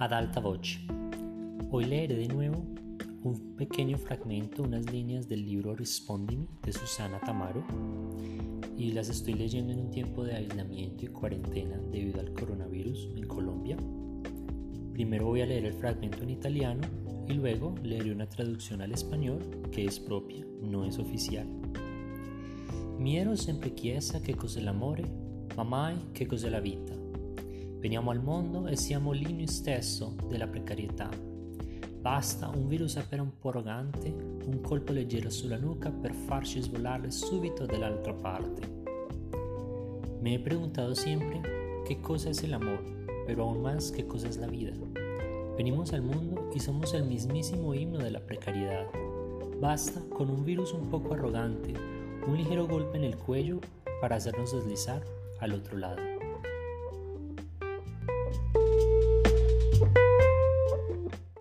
ad alta voce. Hoy leeré de nuevo un pequeño fragmento, unas líneas del libro Rispondimi de Susana Tamaro y las estoy leyendo en un tiempo de aislamiento y cuarentena debido al coronavirus en Colombia. Primero voy a leer el fragmento en italiano y luego leeré una traducción al español que es propia, no es oficial. Mi ero sempre chiesa che cos'è l'amore, ma mai che cos'è la vita. Veniamo al mondo e siamo l'inno stesso della precarietà. Basta un virus appena un po' arrogante, un colpo leggero sulla nuca per farci svolare subito dall'altra parte. Me he preguntado siempre qué cosa es el amor, pero aún más qué cosa es la vida. Venimos al mundo y somos el mismísimo himno de la precariedad. Basta con un virus un poco arrogante, un ligero golpe en el cuello para hacernos deslizar al otro lado.